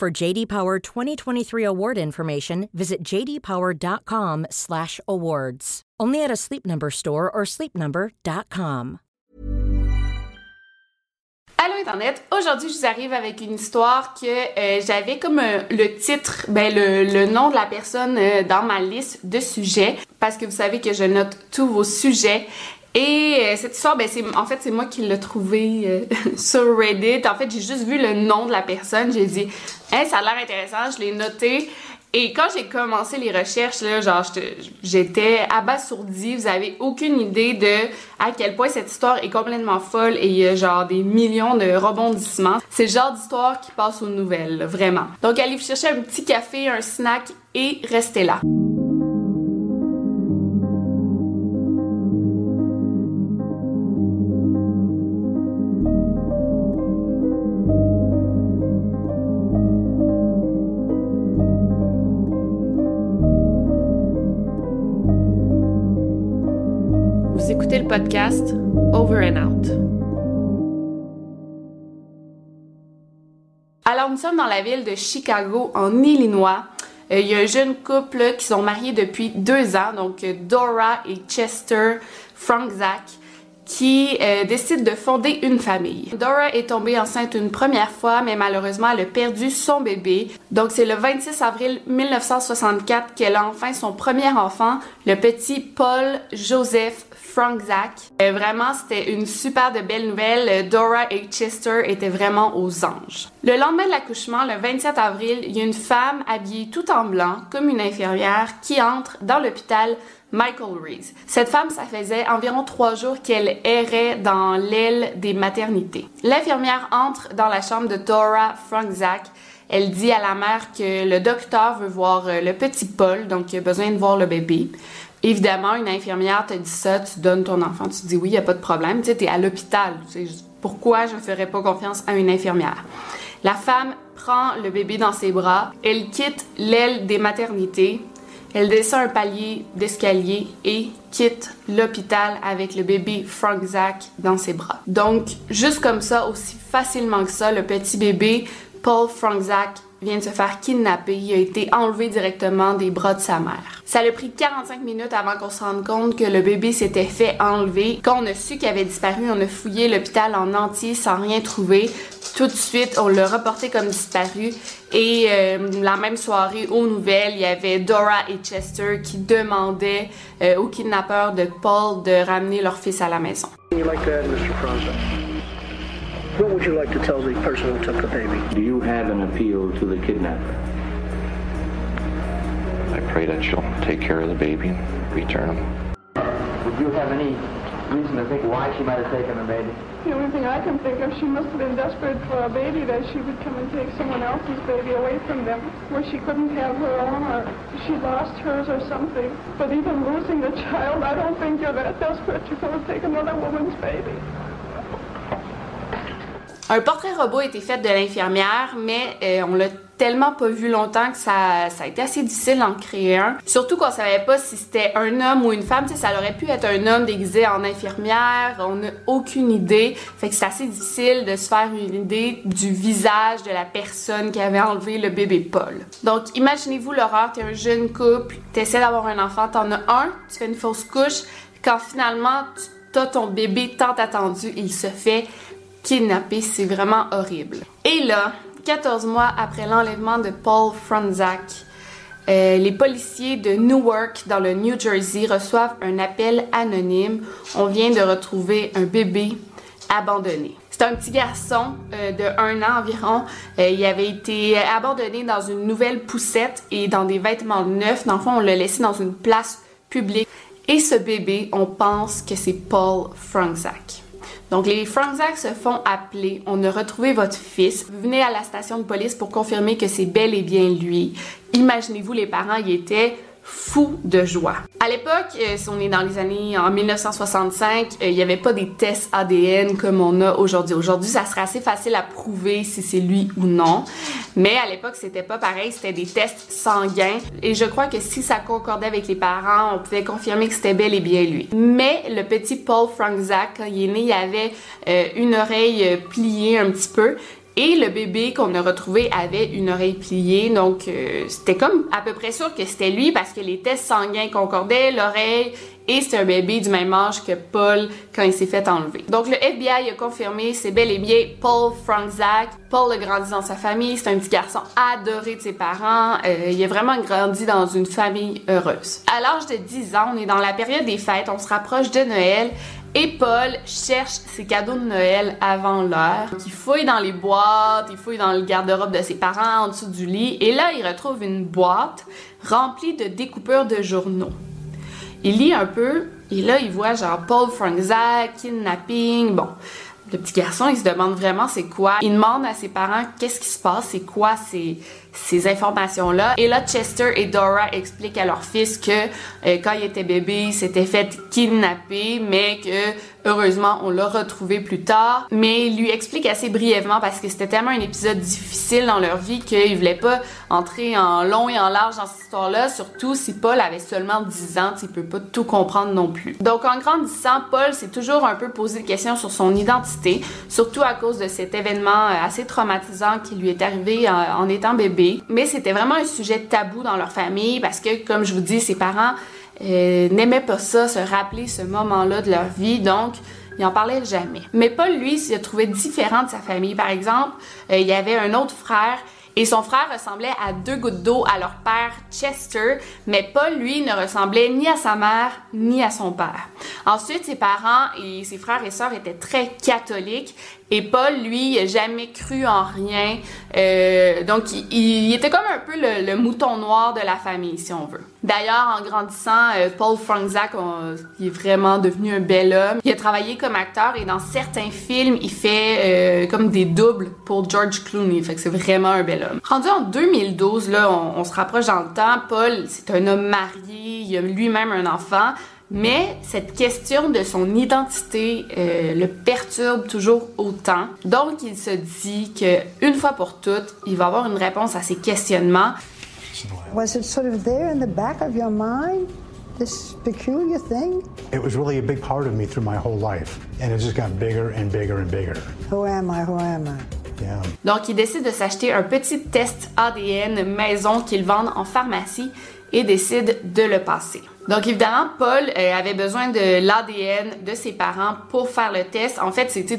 For JD Power 2023 award information, visit jdpower.com/awards. Only at a Sleep Number store or sleepnumber.com. Allô Internet, aujourd'hui je vous arrive avec une histoire que euh, j'avais comme euh, le titre, ben le, nom de la personne euh, dans ma liste de sujets, parce que vous savez que je note tous vos sujets. Et euh, cette histoire, ben c'est en fait c'est moi qui l'ai trouvé euh, sur Reddit. En fait j'ai juste vu le nom de la personne, j'ai dit, hein, ça a l'air intéressant, je l'ai noté. Et quand j'ai commencé les recherches, là, genre, j'étais abasourdie. Vous avez aucune idée de à quel point cette histoire est complètement folle et il y a genre des millions de rebondissements. C'est le genre d'histoire qui passe aux nouvelles, vraiment. Donc, allez vous chercher un petit café, un snack et restez là. Podcast Over and Out. Alors, nous sommes dans la ville de Chicago, en Illinois. Euh, il y a un jeune couple qui sont mariés depuis deux ans, donc Dora et Chester Frankzak, qui euh, décident de fonder une famille. Dora est tombée enceinte une première fois, mais malheureusement, elle a perdu son bébé. Donc, c'est le 26 avril 1964 qu'elle a enfin son premier enfant, le petit Paul Joseph Frank Zach. Euh, vraiment, c'était une super de belle nouvelle. Euh, Dora et Chester étaient vraiment aux anges. Le lendemain de l'accouchement, le 27 avril, il y a une femme habillée tout en blanc, comme une infirmière, qui entre dans l'hôpital Michael Reese. Cette femme, ça faisait environ trois jours qu'elle errait dans l'aile des maternités. L'infirmière entre dans la chambre de Dora Zach. Elle dit à la mère que le docteur veut voir euh, le petit Paul, donc il a besoin de voir le bébé. Évidemment, une infirmière te dit ça, tu donnes ton enfant, tu dis oui, il n'y a pas de problème. Tu sais, es à l'hôpital. pourquoi je ne ferais pas confiance à une infirmière? La femme prend le bébé dans ses bras, elle quitte l'aile des maternités, elle descend un palier d'escalier et quitte l'hôpital avec le bébé Frank Zach dans ses bras. Donc, juste comme ça, aussi facilement que ça, le petit bébé, Paul Frank Zach, vient de se faire kidnapper. Il a été enlevé directement des bras de sa mère. Ça a pris 45 minutes avant qu'on se rende compte que le bébé s'était fait enlever. Quand on a su qu'il avait disparu, on a fouillé l'hôpital en entier sans rien trouver. Tout de suite, on l'a reporté comme disparu. Et euh, la même soirée, aux nouvelles, il y avait Dora et Chester qui demandaient euh, aux de Paul de ramener leur fils à la maison. What would you like to tell the person who took the baby? Do you have an appeal to the kidnapper? I pray that she'll take care of the baby and return him. Would you have any reason to think why she might have taken the baby? The only thing I can think of, she must have been desperate for a baby that she would come and take someone else's baby away from them, where she couldn't have her own, or she lost hers or something. But even losing the child, I don't think you're that desperate to go and take another woman's baby. Un portrait robot a été fait de l'infirmière, mais euh, on l'a tellement pas vu longtemps que ça, ça a été assez difficile d'en créer un. Surtout qu'on savait pas si c'était un homme ou une femme. Tu sais, ça aurait pu être un homme déguisé en infirmière. On n'a aucune idée. Fait que c'est assez difficile de se faire une idée du visage de la personne qui avait enlevé le bébé Paul. Donc, imaginez-vous l'horreur. T'es un jeune couple, t'essaies d'avoir un enfant, t'en as un, tu fais une fausse couche. Quand finalement, t'as ton bébé tant attendu, il se fait kidnappé, c'est vraiment horrible. Et là, 14 mois après l'enlèvement de Paul Franzak, euh, les policiers de Newark, dans le New Jersey, reçoivent un appel anonyme. On vient de retrouver un bébé abandonné. C'est un petit garçon euh, de un an environ. Euh, il avait été abandonné dans une nouvelle poussette et dans des vêtements neufs. Dans le fond, on l'a laissé dans une place publique. Et ce bébé, on pense que c'est Paul Franzak. Donc les Franczak se font appeler, on a retrouvé votre fils, venez à la station de police pour confirmer que c'est bel et bien lui. Imaginez-vous les parents, ils étaient fou de joie. À l'époque, euh, si on est dans les années en 1965, euh, il n'y avait pas des tests ADN comme on a aujourd'hui. Aujourd'hui, ça serait assez facile à prouver si c'est lui ou non. Mais à l'époque, c'était pas pareil, c'était des tests sanguins. Et je crois que si ça concordait avec les parents, on pouvait confirmer que c'était bel et bien lui. Mais le petit Paul Franczak, quand il est né, il avait euh, une oreille pliée un petit peu. Et le bébé qu'on a retrouvé avait une oreille pliée, donc euh, c'était comme à peu près sûr que c'était lui parce que les tests sanguins concordaient, l'oreille, et c'est un bébé du même âge que Paul quand il s'est fait enlever. Donc le FBI a confirmé c'est bel et bien Paul Franczak. Paul a grandi dans sa famille, c'est un petit garçon adoré de ses parents, euh, il a vraiment grandi dans une famille heureuse. À l'âge de 10 ans, on est dans la période des fêtes, on se rapproche de Noël et Paul cherche ses cadeaux de Noël avant l'heure. Il fouille dans les boîtes, il fouille dans le garde-robe de ses parents en dessous du lit. Et là, il retrouve une boîte remplie de découpeurs de journaux. Il lit un peu et là, il voit genre Paul Franczak, kidnapping. Bon, le petit garçon, il se demande vraiment c'est quoi. Il demande à ses parents qu'est-ce qui se passe, c'est quoi c'est ces informations-là. Et là, Chester et Dora expliquent à leur fils que euh, quand il était bébé, il s'était fait kidnapper, mais que heureusement, on l'a retrouvé plus tard. Mais il lui explique assez brièvement parce que c'était tellement un épisode difficile dans leur vie qu'il voulait pas entrer en long et en large dans cette histoire-là, surtout si Paul avait seulement 10 ans, il peut pas tout comprendre non plus. Donc en grandissant, Paul s'est toujours un peu posé des questions sur son identité, surtout à cause de cet événement euh, assez traumatisant qui lui est arrivé en, en étant bébé mais c'était vraiment un sujet tabou dans leur famille parce que, comme je vous dis, ses parents euh, n'aimaient pas ça, se rappeler ce moment-là de leur vie, donc ils en parlaient jamais. Mais Paul, lui, s'est trouvé différent de sa famille. Par exemple, euh, il y avait un autre frère et son frère ressemblait à deux gouttes d'eau à leur père Chester, mais Paul, lui, ne ressemblait ni à sa mère ni à son père. Ensuite, ses parents et ses frères et sœurs étaient très catholiques et Paul, lui, il jamais cru en rien. Euh, donc, il, était comme un peu le, mouton noir de la famille, si on veut. D'ailleurs, en grandissant, euh, Paul Franczak, il est vraiment devenu un bel homme. Il a travaillé comme acteur et dans certains films, il fait euh, comme des doubles pour George Clooney. Fait que c'est vraiment un bel homme. Rendu en 2012, là, on, on se rapproche dans le temps. Paul, c'est un homme marié, il a lui-même un enfant. Mais cette question de son identité euh, le perturbe toujours autant. Donc, il se dit que une fois pour toutes, il va avoir une réponse à ses questionnements. Was it sort of there in the back of your mind? This peculiar thing? It was really a big part of me through my whole life, and it just got bigger and bigger and bigger. Who am I? Who am I? Yeah. Donc, il décide de s'acheter un petit test ADN maison qu'il vend en pharmacie et décide de le passer. Donc évidemment, Paul euh, avait besoin de l'ADN de ses parents pour faire le test. En fait, c'était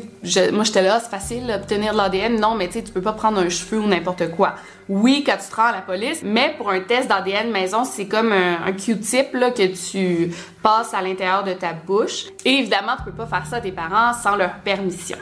moi j'étais là, c'est facile d'obtenir l'ADN. Non, mais tu peux pas prendre un cheveu ou n'importe quoi. Oui, quand tu te rends à la police, mais pour un test d'ADN maison, c'est comme un, Q-tip que tu passes à l'intérieur de ta bouche. Et évidemment, tu peux pas faire ça à tes parents sans leur permission.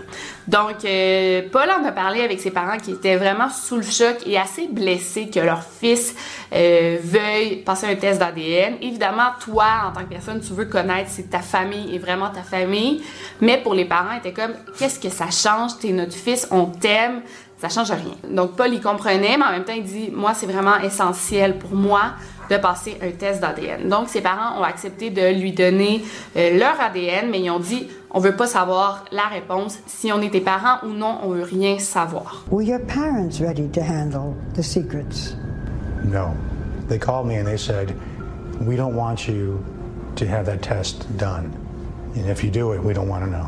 Donc euh, Paul en a parlé avec ses parents qui étaient vraiment sous le choc et assez blessés que leur fils euh, veuille passer un test d'ADN. Évidemment, toi, en tant que personne, tu veux connaître si ta famille est vraiment ta famille. Mais pour les parents, était comme, qu'est-ce que ça change? T'es notre fils, on t'aime, ça change rien. Donc Paul, il comprenait, mais en même temps, il dit, moi, c'est vraiment essentiel pour moi de passer un test d'ADN. Donc ses parents ont accepté de lui donner euh, leur ADN, mais ils ont dit, on veut pas savoir la réponse. Si on est tes parents ou non, on veut rien savoir. Were your parents ready to handle the secrets? No. They called me and they said, we don't want you to have that test done. And if you do it, we don't want to know.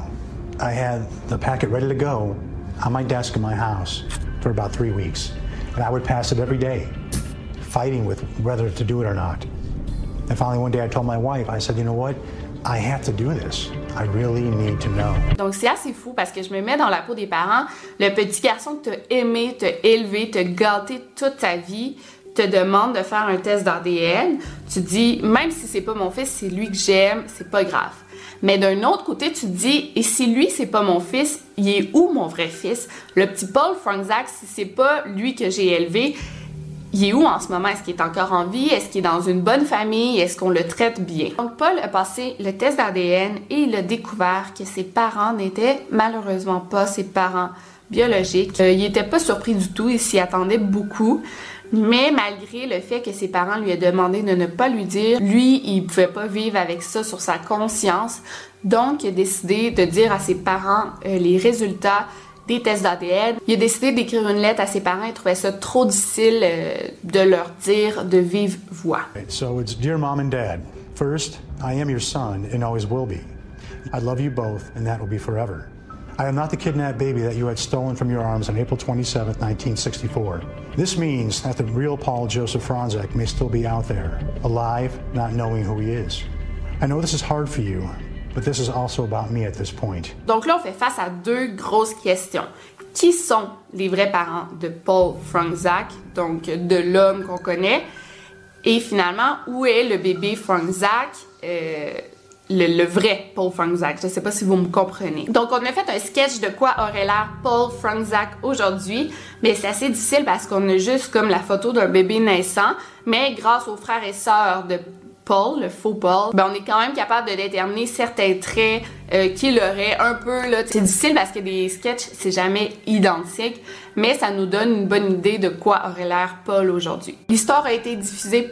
I had the packet ready to go on my desk in my house for about three weeks. And I would pass it every day, fighting with whether to do it or not. And finally, one day I told my wife, I said, you know what? I have to do this. I really need to know. Donc c'est assez fou parce que je me mets dans la peau des parents. Le petit garçon que t'as aimé, t'as élevé, t'as gâté toute ta vie, te demande de faire un test d'ADN, tu dis, même si c'est pas mon fils, c'est lui que j'aime, c'est pas grave. Mais d'un autre côté, tu dis, et si lui, c'est pas mon fils, il est où mon vrai fils? Le petit Paul Franczak, si c'est pas lui que j'ai élevé, il est où en ce moment? Est-ce qu'il est encore en vie? Est-ce qu'il est dans une bonne famille? Est-ce qu'on le traite bien? Donc, Paul a passé le test d'ADN et il a découvert que ses parents n'étaient malheureusement pas ses parents biologiques. Euh, il n'était pas surpris du tout, il s'y attendait beaucoup. Mais malgré le fait que ses parents lui aient demandé de ne pas lui dire, lui, il pouvait pas vivre avec ça sur sa conscience. Donc, il a décidé de dire à ses parents euh, les résultats des tests d'ADN. Il a décidé d'écrire une lettre à ses parents. Il trouvait ça trop difficile euh, de leur dire de vive voix. So it's dear mom and dad. First, I am your son and always will be. I love you both and that will be forever. I am not the kidnapped baby that you had stolen from your arms on April 27, 1964. This means that the real Paul Joseph Franzek may still be out there, alive, not knowing who he is. I know this is hard for you, but this is also about me at this point. Donc là, on fait face à deux grosses questions. Qui sont les vrais parents de Paul Franzak, donc de l'homme qu'on connaît? Et finalement, où est le bébé Franzak? Euh, le, vrai Paul Franzak. Je sais pas si vous me comprenez. Donc, on a fait un sketch de quoi aurait l'air Paul Franzak aujourd'hui, mais c'est assez difficile parce qu'on a juste comme la photo d'un bébé naissant, mais grâce aux frères et sœurs de Paul, le faux Paul, ben on est quand même capable de déterminer certains traits euh, qu'il aurait un peu là. C'est difficile parce que des sketchs c'est jamais identique, mais ça nous donne une bonne idée de quoi aurait l'air Paul aujourd'hui. L'histoire a été diffusée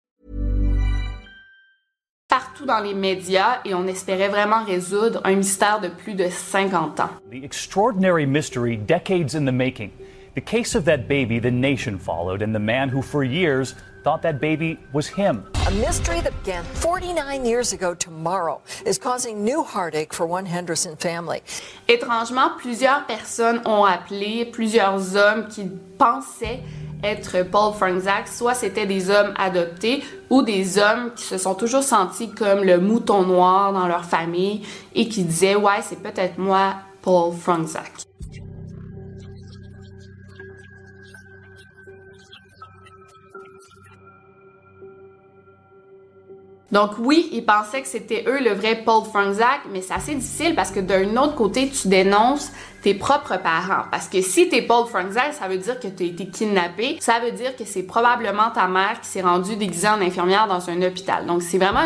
Partout dans les médias et on espérait vraiment résoudre un mystère de plus de 50 ans. The extraordinary mystery decades in the making. The case of that baby the nation followed and the man who for years thought that baby was him. A mystery that began 49 years ago tomorrow is causing new heartache for one Henderson family. Étrangement, plusieurs personnes ont appelé, plusieurs hommes qui pensaient être Paul Franzak, soit c'était des hommes adoptés ou des hommes qui se sont toujours sentis comme le mouton noir dans leur famille et qui disaient ouais c'est peut-être moi Paul Franzak. Donc oui, ils pensaient que c'était eux le vrai Paul Franzak, mais c'est assez difficile parce que d'un autre côté, tu dénonces tes propres parents. Parce que si t'es Paul Franzak, ça veut dire que tu as été kidnappé. Ça veut dire que c'est probablement ta mère qui s'est rendue déguisée en infirmière dans un hôpital. Donc c'est vraiment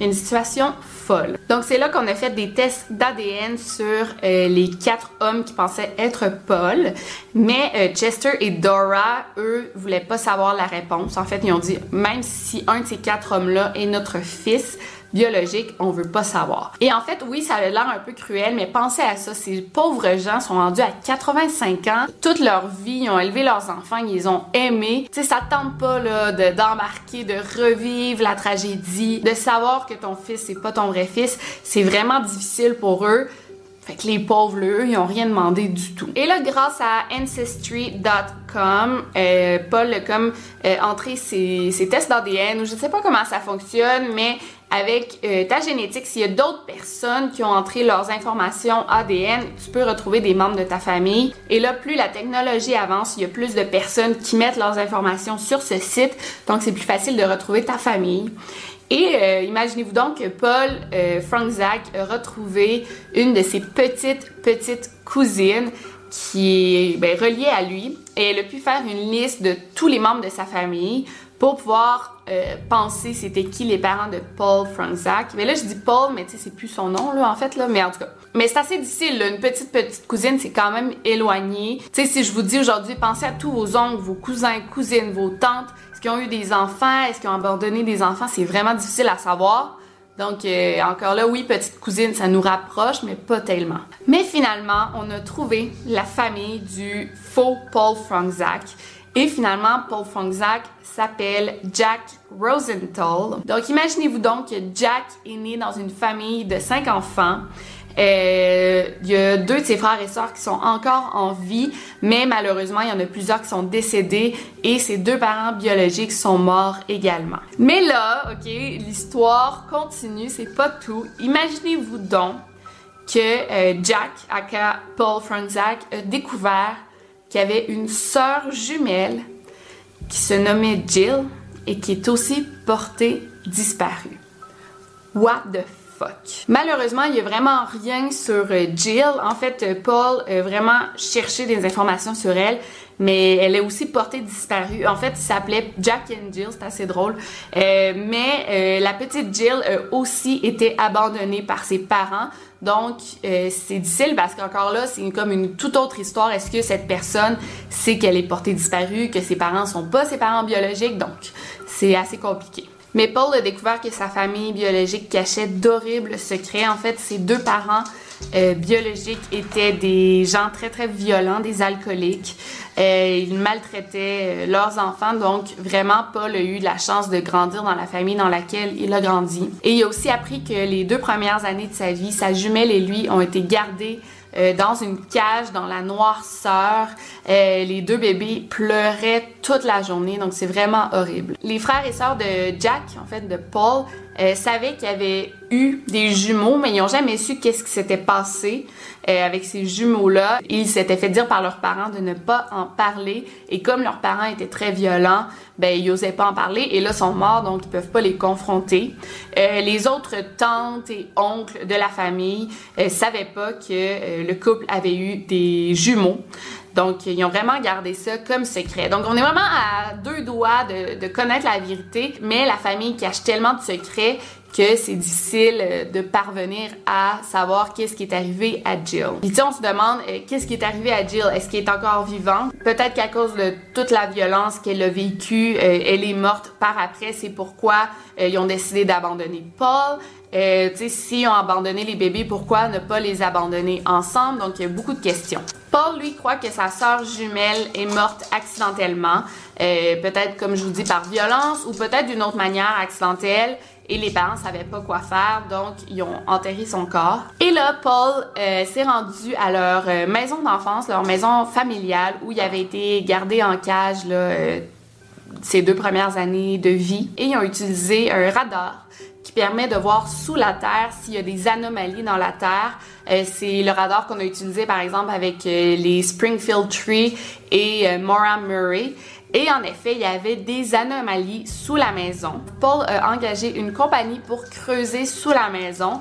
une, situation folle. Donc c'est là qu'on a fait des tests d'ADN sur euh, les quatre hommes qui pensaient être Paul. Mais euh, Chester et Dora, eux, voulaient pas savoir la réponse. En fait, ils ont dit, même si un de ces quatre hommes-là est notre fils, biologique, on veut pas savoir. Et en fait, oui, ça a l'air un peu cruel, mais pensez à ça, ces pauvres gens sont rendus à 85 ans, toute leur vie, ils ont élevé leurs enfants, ils ont aimés. Tu sais, ça tente pas là d'embarquer, de, revivre la tragédie, de savoir que ton fils c'est pas ton vrai fils, c'est vraiment difficile pour eux. Fait que les pauvres, eux, ils ont rien demandé du tout. Et là, grâce à Ancestry.com, euh, Paul a comme euh, entré ses, ses tests d'ADN, ou je sais pas comment ça fonctionne, mais avec euh, ta génétique, s'il y a d'autres personnes qui ont entré leurs informations ADN, tu peux retrouver des membres de ta famille. Et là, plus la technologie avance, il y a plus de personnes qui mettent leurs informations sur ce site, donc c'est plus facile de retrouver ta famille. Et euh, imaginez-vous donc que Paul euh, Frank Zach a retrouvé une de ses petites, petites cousines qui est ben, reliée à lui et elle a pu faire une liste de tous les membres de sa famille pour pouvoir euh, penser c'était qui les parents de Paul Franzak. Mais là, je dis Paul, mais tu sais, c'est plus son nom, là, en fait, là. Mais en tout cas, mais c'est assez difficile, là. Une petite, petite cousine, c'est quand même éloigné. Tu sais, si je vous dis aujourd'hui, pensez à tous vos oncles, vos cousins, cousines, vos tantes. Est-ce qu'ils ont eu des enfants? Est-ce qu'ils ont abandonné des enfants? C'est vraiment difficile à savoir. Donc, euh, encore là, oui, petite cousine, ça nous rapproche, mais pas tellement. Mais finalement, on a trouvé la famille du faux Paul Franzak. Et finalement, Paul Fongzak s'appelle Jack Rosenthal. Donc imaginez-vous donc que Jack est né dans une famille de cinq enfants. Euh, il y a deux de ses frères et sœurs qui sont encore en vie, mais malheureusement, il y en a plusieurs qui sont décédés et ses deux parents biologiques sont morts également. Mais là, ok, l'histoire continue, c'est pas tout. Imaginez-vous donc que euh, Jack, aka Paul Franzak, a découvert qu'il y avait une sœur jumelle qui se nommait Jill et qui est aussi portée disparue. What the fuck? Malheureusement, il n'y a vraiment rien sur euh, Jill. En fait, euh, Paul a vraiment cherché des informations sur elle, mais elle est aussi portée disparue. En fait, il s'appelait Jack and Jill, c'est assez drôle. Euh, mais la petite Jill a aussi été abandonnée par ses parents. Donc, c'est difficile parce qu'encore là, c'est comme une toute autre histoire. Est-ce que cette personne sait qu'elle est portée disparue, que ses parents sont pas ses parents biologiques? Donc, c'est assez compliqué. Mais Paul a découvert que sa famille biologique cachait d'horribles secrets. En fait, ses deux parents euh, biologiques étaient des gens très très violents, des alcooliques. Euh, ils maltraitaient euh, leurs enfants, donc vraiment Paul a eu la chance de grandir dans la famille dans laquelle il a grandi. Et il a aussi appris que les deux premières années de sa vie, sa jumelle et lui ont été gardés dans une cage, dans la noirceur. Les deux bébés pleuraient toute la journée, donc c'est vraiment horrible. Les frères et sœurs de Jack, en fait, de Paul, euh, savaient qu'il y avait eu des jumeaux, mais ils n'ont jamais su qu'est-ce qui s'était passé euh, avec ces jumeaux-là. Ils s'étaient fait dire par leurs parents de ne pas en parler. Et comme leurs parents étaient très violents, ben ils n'osaient pas en parler. Et là, sont morts, donc ils peuvent pas les confronter. Euh, les autres tantes et oncles de la famille savaient pas que le couple avait eu des jumeaux. Donc, ils ont vraiment gardé ça comme secret. Donc, on est vraiment à deux doigts de, connaître la vérité, mais la famille cache tellement de secrets que c'est difficile euh, de parvenir à savoir qu'est-ce qui est arrivé à Jill. Puis on se demande euh, qu'est-ce qui est arrivé à Jill? Est-ce qu'elle est encore vivante? Peut-être qu'à cause de toute la violence qu'elle a vécue, euh, elle est morte par après. C'est pourquoi ils ont décidé d'abandonner Paul. Euh, tu sais, si ont abandonné les bébés, pourquoi ne pas les abandonner ensemble? Donc, il y a beaucoup de questions. Paul, lui, croit que sa sœur jumelle est morte accidentellement, peut-être, comme je vous dis, par violence ou peut-être d'une autre manière accidentelle et les parents savaient pas quoi faire, donc ils ont enterré son corps. Et là, Paul euh, s'est rendu à leur euh, maison d'enfance, leur maison familiale, où il avait été gardé en cage là, euh, ses deux premières années de vie. Et ils ont utilisé un radar qui permet de voir sous la terre s'il y a des anomalies dans la terre. C'est le radar qu'on a utilisé par exemple avec les Springfield Tree et Maura Murray. Et en effet, il y avait des anomalies sous la maison. Paul a engagé une compagnie pour creuser sous la maison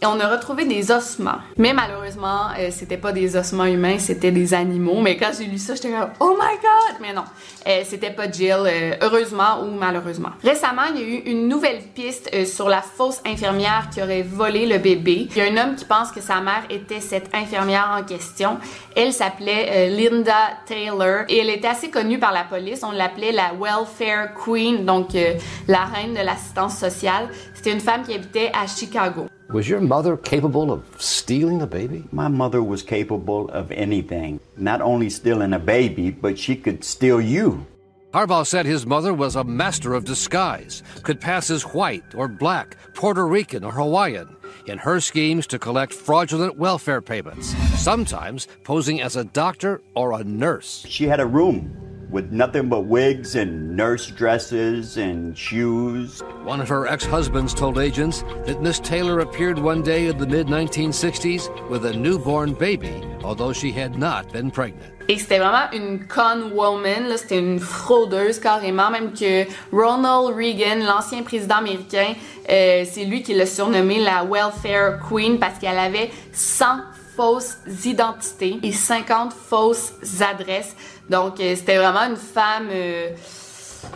et on a retrouvé des ossements. Mais malheureusement, euh, c'était pas des ossements humains, c'était des animaux. Mais quand j'ai lu ça, j'étais comme oh my god! Mais non, euh, c'était pas Jill, euh, heureusement ou malheureusement. Récemment, il y a eu une nouvelle piste euh, sur la fausse infirmière qui aurait volé le bébé. Il y a un homme qui pense que sa mère était cette infirmière en question. Elle s'appelait euh, Linda Taylor et elle était assez connue par la police. On l'appelait la Welfare Queen, donc euh, la reine de l'assistance sociale. C'était une femme qui habitait à Chicago. Was your mother capable of stealing a baby? My mother was capable of anything. Not only stealing a baby, but she could steal you. Harbaugh said his mother was a master of disguise, could pass as white or black, Puerto Rican or Hawaiian, in her schemes to collect fraudulent welfare payments, sometimes posing as a doctor or a nurse. She had a room with nothing but wigs and nurse dresses and shoes. One of her ex husbands told agents that Miss Taylor appeared one day in the mid 1960s with a newborn baby, although she had not been pregnant. Et c'était vraiment une con woman, là, c'était une fraudeuse carrément, même que Ronald Reagan, l'ancien président américain, euh, c'est lui qui l'a surnommé la Welfare Queen parce qu'elle avait 100 fausses identités et 50 fausses adresses. Donc euh, c'était vraiment une femme euh,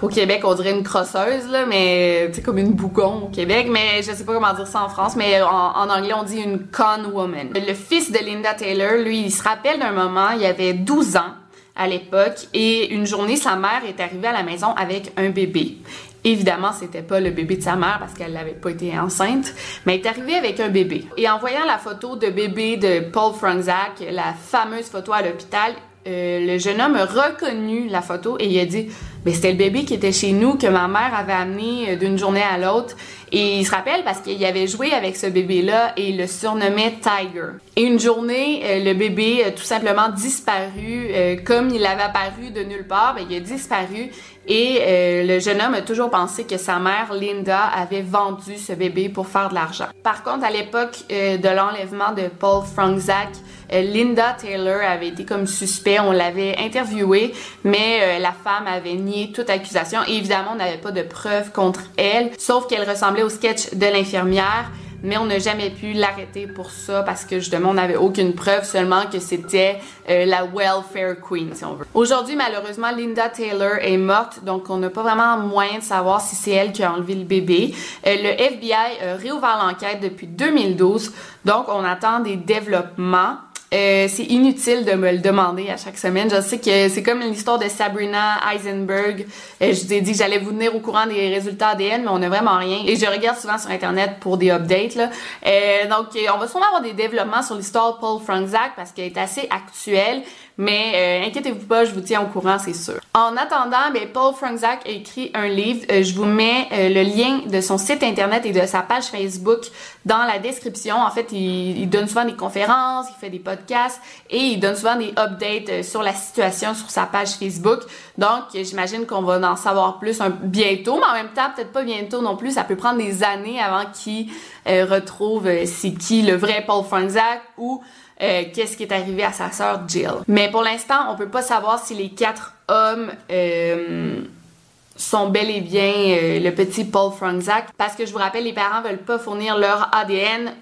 au Québec, on dirait une crosseuse là, mais tu sais comme une bougon au Québec, mais je sais pas comment dire ça en France, mais en, en anglais on dit une con woman. Le fils de Linda Taylor, lui, il se rappelle d'un moment, il avait 12 ans à l'époque et une journée sa mère est arrivée à la maison avec un bébé. Évidemment, c'était pas le bébé de sa mère parce qu'elle n'avait pas été enceinte, mais elle est arrivée avec un bébé. Et en voyant la photo de bébé de Paul Franzak, la fameuse photo à l'hôpital, euh, le jeune homme a reconnu la photo et il a dit ben, c'était le bébé qui était chez nous que ma mère avait amené euh, d'une journée à l'autre. Et il se rappelle parce qu'il avait joué avec ce bébé-là et il le surnommait Tiger. Et une journée, euh, le bébé a tout simplement disparu, comme il avait apparu de nulle part, ben, il a disparu. Et le jeune homme a toujours pensé que sa mère, Linda, avait vendu ce bébé pour faire de l'argent. Par contre, à l'époque de l'enlèvement de Paul Franczak, euh, Linda Taylor avait été comme suspect, on l'avait interviewée, mais euh, la femme avait nié toute accusation. Et évidemment, on n'avait pas de preuves contre elle, sauf qu'elle ressemblait au sketch de l'infirmière mais on n'a jamais pu l'arrêter pour ça parce que justement on n'avait aucune preuve seulement que c'était euh, la welfare queen si on veut. Aujourd'hui malheureusement Linda Taylor est morte donc on n'a pas vraiment moyen de savoir si c'est elle qui a enlevé le bébé. le FBI a réouvert l'enquête depuis 2012 donc on attend des développements. Euh, c'est inutile de me le demander à chaque semaine. Je sais que c'est comme l'histoire de Sabrina Eisenberg. Euh, je vous ai dit que j'allais vous tenir au courant des résultats ADN, mais on n'a vraiment rien. Et je regarde souvent sur Internet pour des updates. Là. Euh, donc, on va sûrement avoir des développements sur l'histoire de Paul Franczak parce qu'elle est assez actuelle. Mais euh, inquiétez-vous pas, je vous tiens au courant, c'est sûr. En attendant, ben, Paul Franczak a écrit un livre. Euh, je vous mets euh, le lien de son site internet et de sa page Facebook dans la description. En fait, il, donne souvent des conférences, il fait des podcasts et il donne souvent des updates sur la situation sur sa page Facebook. Donc, j'imagine qu'on va en savoir plus bientôt, mais en même temps, peut-être pas bientôt non plus. Ça peut prendre des années avant qu'il retrouve c'est qui le vrai Paul Franczak ou euh, qu'est-ce qui est arrivé à sa sœur Jill? Mais pour l'instant, on peut pas savoir si les quatre hommes euh, sont bel et bien euh, le petit Paul Franczak parce que je vous rappelle, les parents veulent pas fournir leur ADN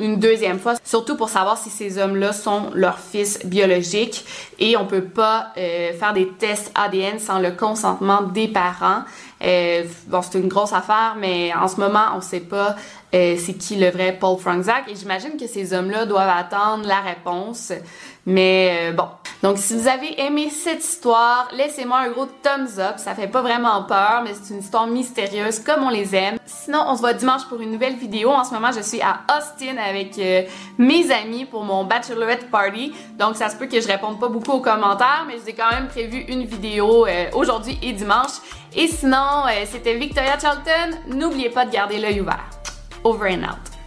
une deuxième fois, surtout pour savoir si ces hommes-là sont leurs fils biologiques et on peut pas faire des tests ADN sans le consentement des parents. bon, c'est une grosse affaire, mais en ce moment, on sait pas euh, c'est qui le vrai Paul Franczak. Et j'imagine que ces hommes-là doivent attendre la réponse. Mais euh, bon. Donc, si vous avez aimé cette histoire, laissez-moi un gros thumbs up. Ça fait pas vraiment peur, mais c'est une histoire mystérieuse comme on les aime. Sinon, on se voit dimanche pour une nouvelle vidéo. En ce moment, je suis à Austin avec euh, mes amis pour mon bachelorette party. Donc, ça se peut que je réponde pas beaucoup aux commentaires, mais je vous ai quand même prévu une vidéo aujourd'hui et dimanche. Et sinon, c'était Victoria Charlton. N'oubliez pas de garder l'œil ouvert. Over and out.